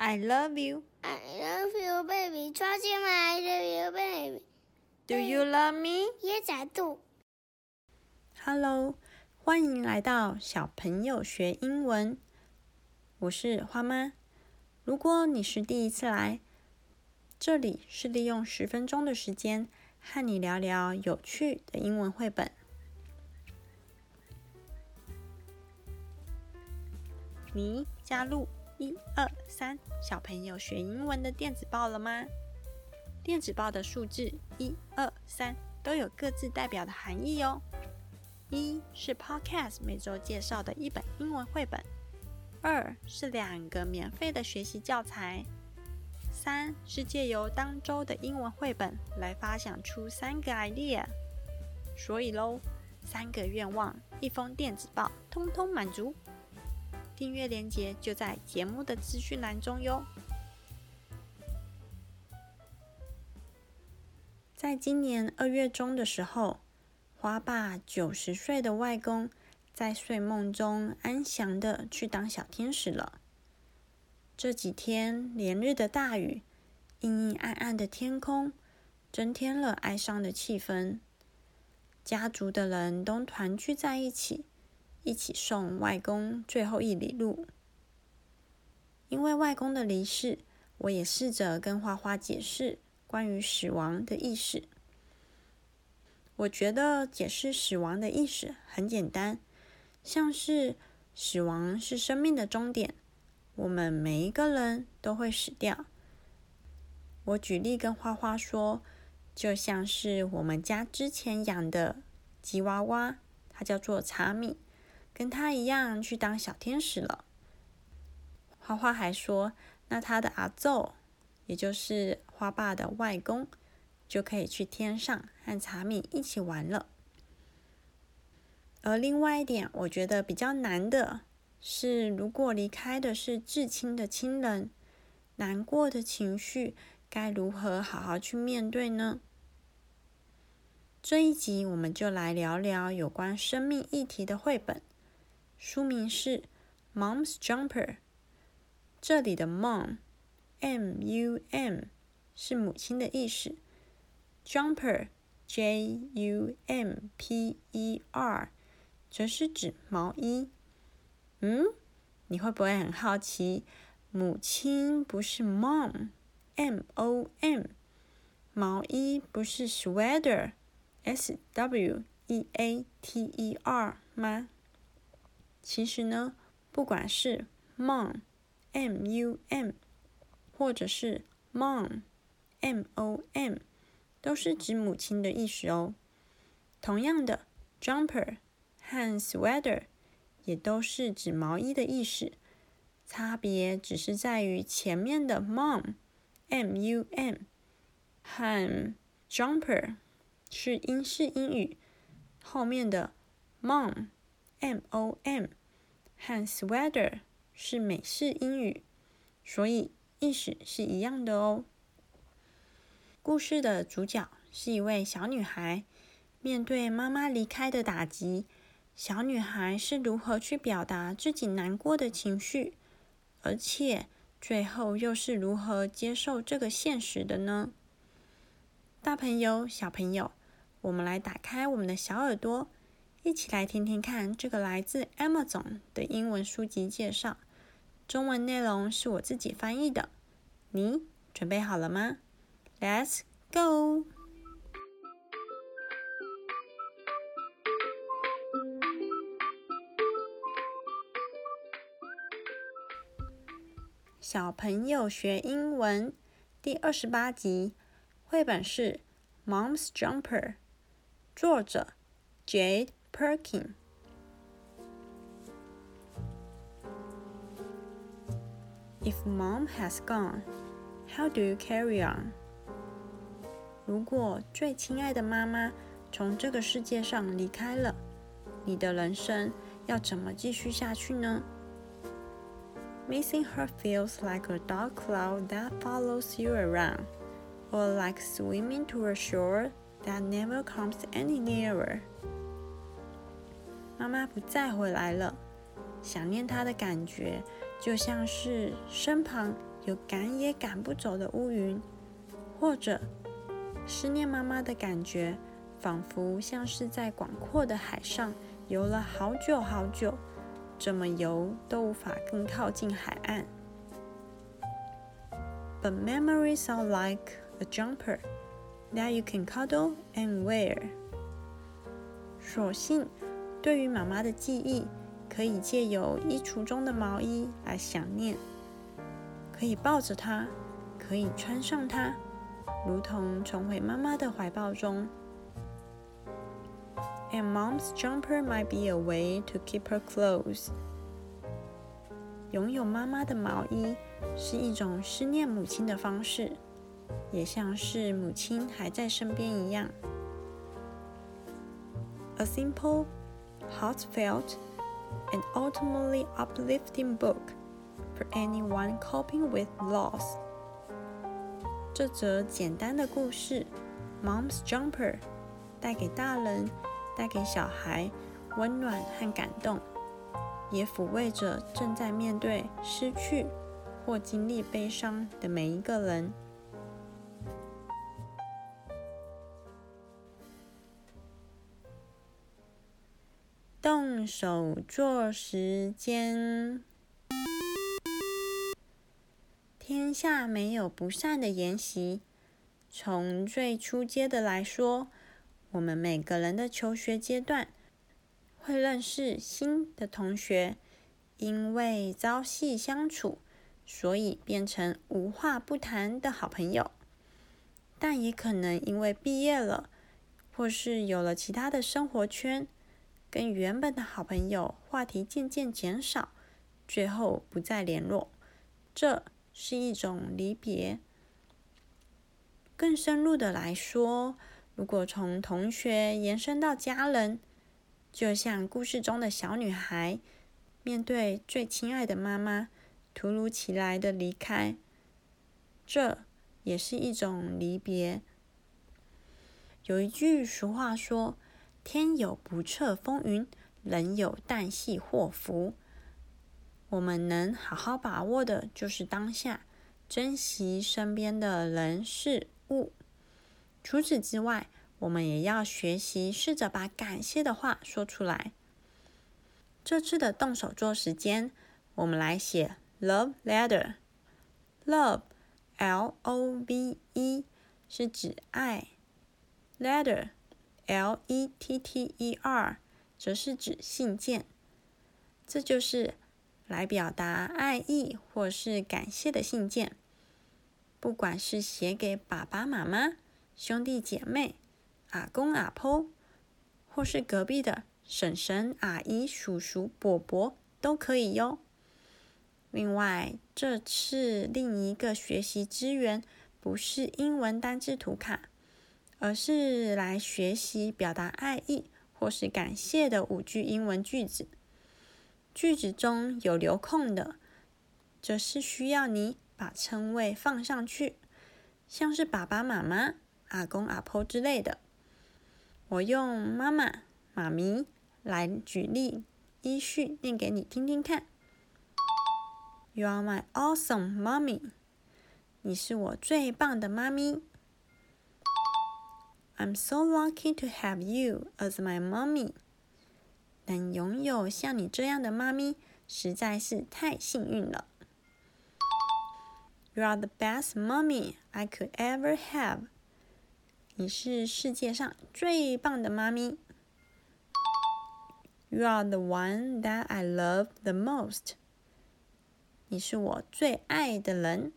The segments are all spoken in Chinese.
I love you. I love you, baby. 抓进来，I love you, baby. Do you love me? Yes, I do. Hello，欢迎来到小朋友学英文。我是花妈。如果你是第一次来，这里是利用十分钟的时间和你聊聊有趣的英文绘本。你加入。一二三，小朋友学英文的电子报了吗？电子报的数字一二三都有各自代表的含义哦。一是 Podcast 每周介绍的一本英文绘本，二是两个免费的学习教材，三是借由当周的英文绘本来发想出三个 idea。所以喽，三个愿望，一封电子报，通通满足。订阅链接就在节目的资讯栏中哟。在今年二月中的时候，花爸九十岁的外公在睡梦中安详的去当小天使了。这几天连日的大雨，阴阴暗暗的天空，增添了哀伤的气氛。家族的人都团聚在一起。一起送外公最后一里路。因为外公的离世，我也试着跟花花解释关于死亡的意识。我觉得解释死亡的意识很简单，像是死亡是生命的终点，我们每一个人都会死掉。我举例跟花花说，就像是我们家之前养的吉娃娃，它叫做茶米。跟他一样去当小天使了。花花还说，那他的阿奏，也就是花爸的外公，就可以去天上和茶米一起玩了。而另外一点，我觉得比较难的是，如果离开的是至亲的亲人，难过的情绪该如何好好去面对呢？这一集我们就来聊聊有关生命议题的绘本。书名是《Mom's Jumper》。这里的 “mom”（m u m） 是母亲的意思，“jumper”（j u m p e r） 则是指毛衣。嗯，你会不会很好奇，母亲不是 “mom”（m o m），毛衣不是 “sweater”（s w e a t e r） 吗？其实呢，不管是 mom，m u m，或者是 mom，m o m，都是指母亲的意思哦。同样的，jumper 和 sweater 也都是指毛衣的意思，差别只是在于前面的 mom，m u m，和 jumper 是英式英语，后面的 mom，m o m。和 sweater 是美式英语，所以意思是一样的哦。故事的主角是一位小女孩，面对妈妈离开的打击，小女孩是如何去表达自己难过的情绪，而且最后又是如何接受这个现实的呢？大朋友、小朋友，我们来打开我们的小耳朵。一起来听听看这个来自 Amazon 的英文书籍介绍，中文内容是我自己翻译的。你准备好了吗？Let's go！小朋友学英文第二十八集，绘本是《Mom's Jumper》，作者 Jade。Perkin. If mom has gone, how do you carry on? 如果最亲爱的妈妈从这个世界上离开了，你的人生要怎么继续下去呢？Missing her feels like a dark cloud that follows you around, or like swimming to a shore that never comes any nearer. 妈妈不再回来了，想念她的感觉就像是身旁有赶也赶不走的乌云，或者思念妈妈的感觉，仿佛像是在广阔的海上游了好久好久，怎么游都无法更靠近海岸。But memories are like a jumper that you can cuddle and wear。索性，对于妈妈的记忆，可以借由衣橱中的毛衣来想念。可以抱着它，可以穿上它，如同重回妈妈的怀抱中。And mom's jumper might be a way to keep her close。拥有妈妈的毛衣是一种思念母亲的方式，也像是母亲还在身边一样。A simple, heartfelt, and ultimately uplifting book. For anyone coping with loss，这则简单的故事《Mom's Jumper》带给大人、带给小孩温暖和感动，也抚慰着正在面对失去或经历悲伤的每一个人。手做时间。天下没有不散的筵席。从最初阶的来说，我们每个人的求学阶段会认识新的同学，因为朝夕相处，所以变成无话不谈的好朋友。但也可能因为毕业了，或是有了其他的生活圈，跟原本的好朋友话题渐渐减少，最后不再联络。这。是一种离别。更深入的来说，如果从同学延伸到家人，就像故事中的小女孩，面对最亲爱的妈妈突如其来的离开，这也是一种离别。有一句俗话说：“天有不测风云，人有旦夕祸福。”我们能好好把握的，就是当下，珍惜身边的人事物。除此之外，我们也要学习试着把感谢的话说出来。这次的动手做时间，我们来写 love letter。love，L-O-V-E，是指爱 letter Letter 则是指信件。这就是。来表达爱意或是感谢的信件，不管是写给爸爸妈妈、兄弟姐妹、阿公阿婆，或是隔壁的婶婶、阿姨、叔叔、伯伯，都可以哟。另外，这次另一个学习资源不是英文单字图卡，而是来学习表达爱意或是感谢的五句英文句子。句子中有留空的，则是需要你把称谓放上去，像是爸爸妈妈、阿公阿婆之类的。我用妈妈、妈咪来举例，依序念给你听听看。You are my awesome mommy。你是我最棒的妈咪。I'm so lucky to have you as my mommy。能拥有像你这样的妈咪，实在是太幸运了。You are the best mommy I could ever have。你是世界上最棒的妈咪。You are the one that I love the most。你是我最爱的人。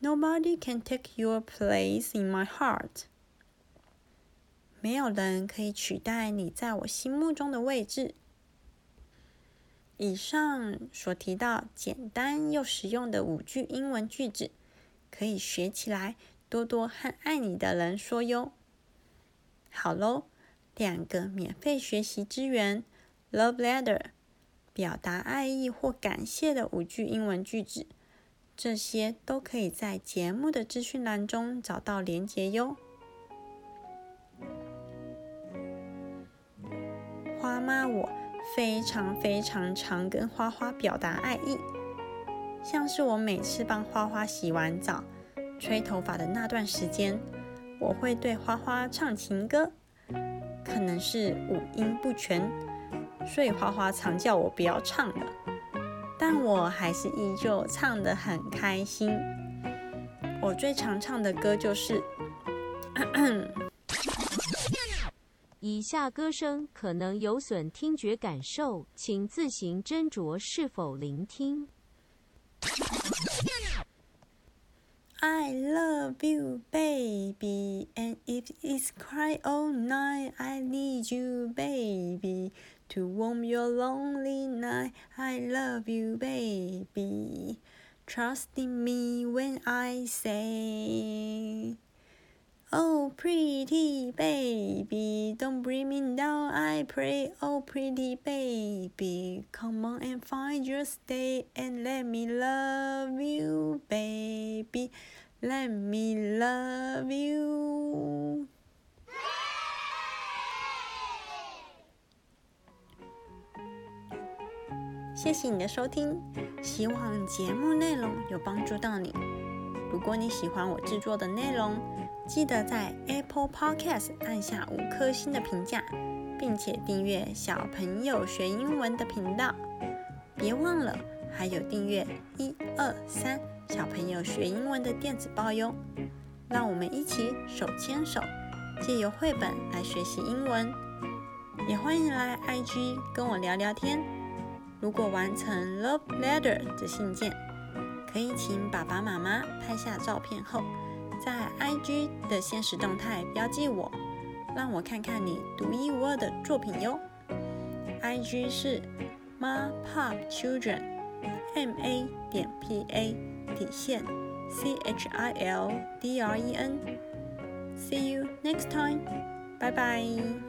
Nobody can take your place in my heart。没有人可以取代你在我心目中的位置。以上所提到简单又实用的五句英文句子，可以学起来，多多和爱你的人说哟。好喽，两个免费学习资源：Love Letter，表达爱意或感谢的五句英文句子，这些都可以在节目的资讯栏中找到连结哟。花妈，我非常非常常跟花花表达爱意，像是我每次帮花花洗完澡、吹头发的那段时间，我会对花花唱情歌，可能是五音不全，所以花花常叫我不要唱了，但我还是依旧唱得很开心。我最常唱的歌就是。以下歌声可能有损听觉感受，请自行斟酌是否聆听。I love you, baby, and if it's cry all night, I need you, baby, to warm your lonely night. I love you, baby. Trust in me when I say. Oh, pretty baby, don't bring me down, I pray. Oh, pretty baby, come on and find your stay and let me love you, baby. Let me love you. 谢谢你的收听，希望节目内容有帮助到你。如果你喜欢我制作的内容，记得在 Apple Podcast 按下五颗星的评价，并且订阅小朋友学英文的频道。别忘了还有订阅一二三小朋友学英文的电子报哟。让我们一起手牵手，借由绘本来学习英文。也欢迎来 IG 跟我聊聊天。如果完成 Love Letter 的信件，可以请爸爸妈妈拍下照片后，在 IG 的现实动态标记我，让我看看你独一无二的作品哟。IG 是 Ma Pop Children，M A 点 P A 底线 C H I L D R E N。See you next time，拜拜。